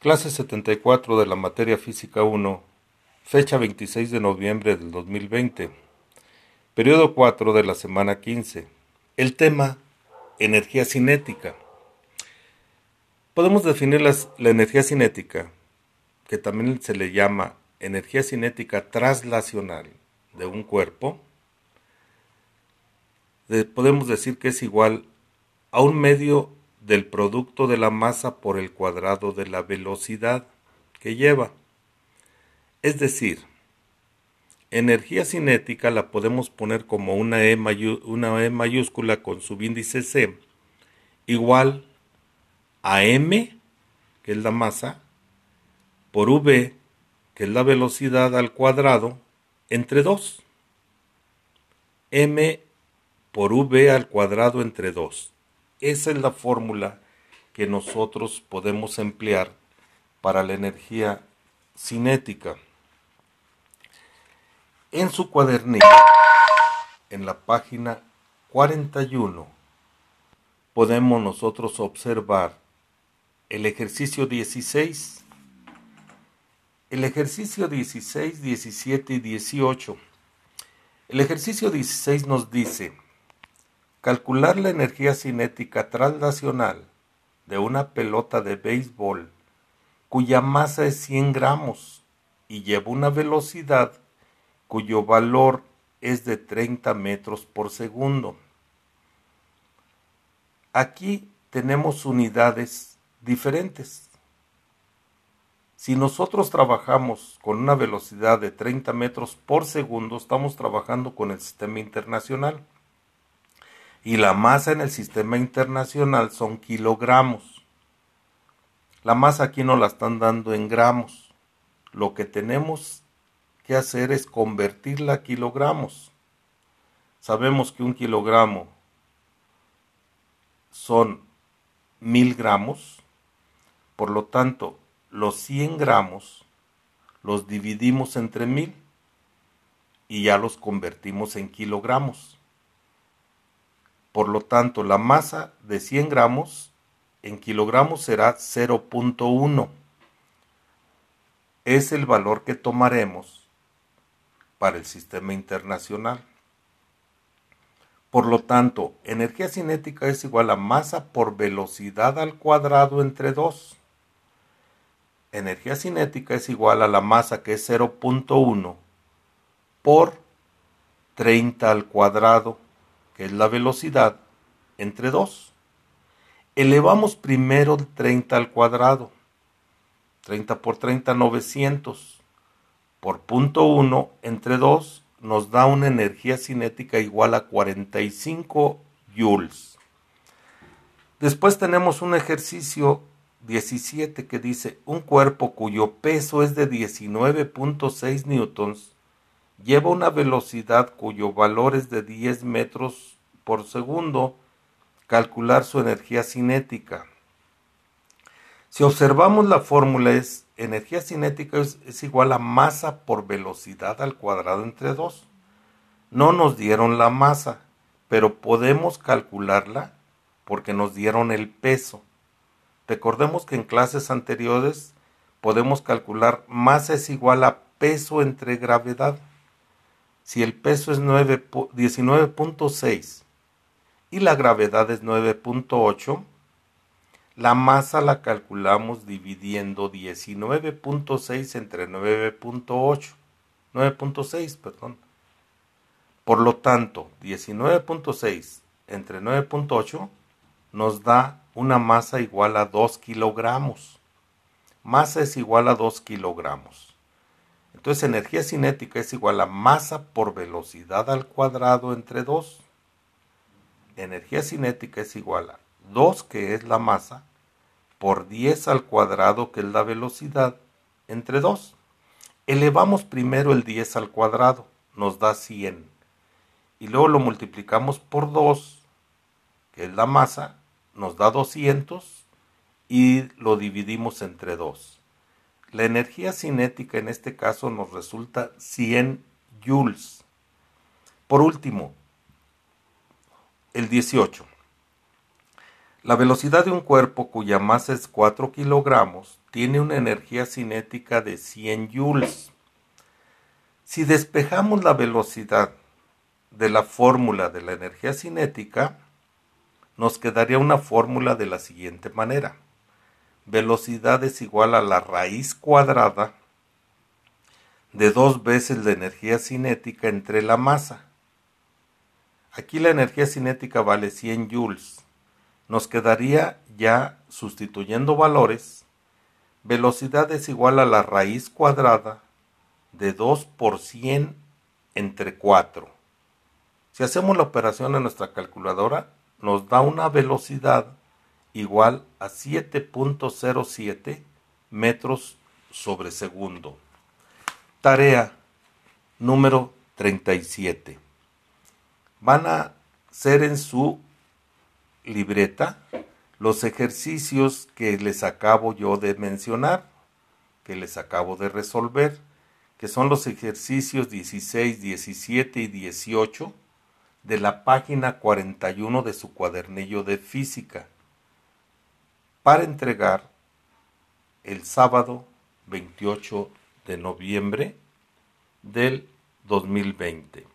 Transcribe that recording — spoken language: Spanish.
Clase 74 de la materia física 1, fecha 26 de noviembre del 2020, periodo 4 de la semana 15. El tema, energía cinética. Podemos definir la energía cinética, que también se le llama energía cinética traslacional de un cuerpo, podemos decir que es igual a un medio del producto de la masa por el cuadrado de la velocidad que lleva. Es decir, energía cinética la podemos poner como una E, e mayúscula con subíndice C igual a M, que es la masa, por V, que es la velocidad al cuadrado, entre 2. M por V al cuadrado entre 2. Esa es la fórmula que nosotros podemos emplear para la energía cinética. En su cuadernillo, en la página 41, podemos nosotros observar el ejercicio 16, el ejercicio 16, 17 y 18. El ejercicio 16 nos dice, Calcular la energía cinética translacional de una pelota de béisbol cuya masa es 100 gramos y lleva una velocidad cuyo valor es de 30 metros por segundo. Aquí tenemos unidades diferentes. Si nosotros trabajamos con una velocidad de 30 metros por segundo, estamos trabajando con el sistema internacional y la masa en el sistema internacional son kilogramos. La masa aquí no la están dando en gramos. Lo que tenemos que hacer es convertirla a kilogramos. Sabemos que un kilogramo son mil gramos, por lo tanto, los 100 gramos los dividimos entre mil y ya los convertimos en kilogramos. Por lo tanto, la masa de 100 gramos en kilogramos será 0.1. Es el valor que tomaremos para el sistema internacional. Por lo tanto, energía cinética es igual a masa por velocidad al cuadrado entre 2. Energía cinética es igual a la masa que es 0.1 por 30 al cuadrado que es la velocidad, entre 2. Elevamos primero 30 al cuadrado. 30 por 30, 900. Por punto 1 entre 2 nos da una energía cinética igual a 45 joules. Después tenemos un ejercicio 17 que dice un cuerpo cuyo peso es de 19.6 newtons lleva una velocidad cuyo valor es de 10 metros por segundo, calcular su energía cinética. Si observamos la fórmula es energía cinética es, igual a masa por velocidad al cuadrado entre 2. No nos dieron la masa, pero podemos calcularla porque nos dieron el peso. Recordemos que en clases anteriores podemos calcular masa es igual a peso entre gravedad si el peso es 19.6 y la gravedad es 9.8, la masa la calculamos dividiendo 19.6 entre 9.8. 9.6, perdón. Por lo tanto, 19.6 entre 9.8 nos da una masa igual a 2 kilogramos. Masa es igual a 2 kilogramos. Entonces energía cinética es igual a masa por velocidad al cuadrado entre 2. Energía cinética es igual a 2, que es la masa, por 10 al cuadrado, que es la velocidad, entre 2. Elevamos primero el 10 al cuadrado, nos da 100. Y luego lo multiplicamos por 2, que es la masa, nos da 200 y lo dividimos entre 2. La energía cinética en este caso nos resulta 100 joules. Por último, el 18. La velocidad de un cuerpo cuya masa es 4 kilogramos tiene una energía cinética de 100 joules. Si despejamos la velocidad de la fórmula de la energía cinética, nos quedaría una fórmula de la siguiente manera. Velocidad es igual a la raíz cuadrada de dos veces la energía cinética entre la masa. Aquí la energía cinética vale 100 joules nos quedaría ya sustituyendo valores, velocidad es igual a la raíz cuadrada de 2 por 100 entre 4. Si hacemos la operación en nuestra calculadora, nos da una velocidad igual a 7.07 metros sobre segundo. Tarea número 37. Van a ser en su libreta los ejercicios que les acabo yo de mencionar, que les acabo de resolver, que son los ejercicios 16, 17 y 18 de la página 41 de su cuadernillo de física, para entregar el sábado 28 de noviembre del 2020.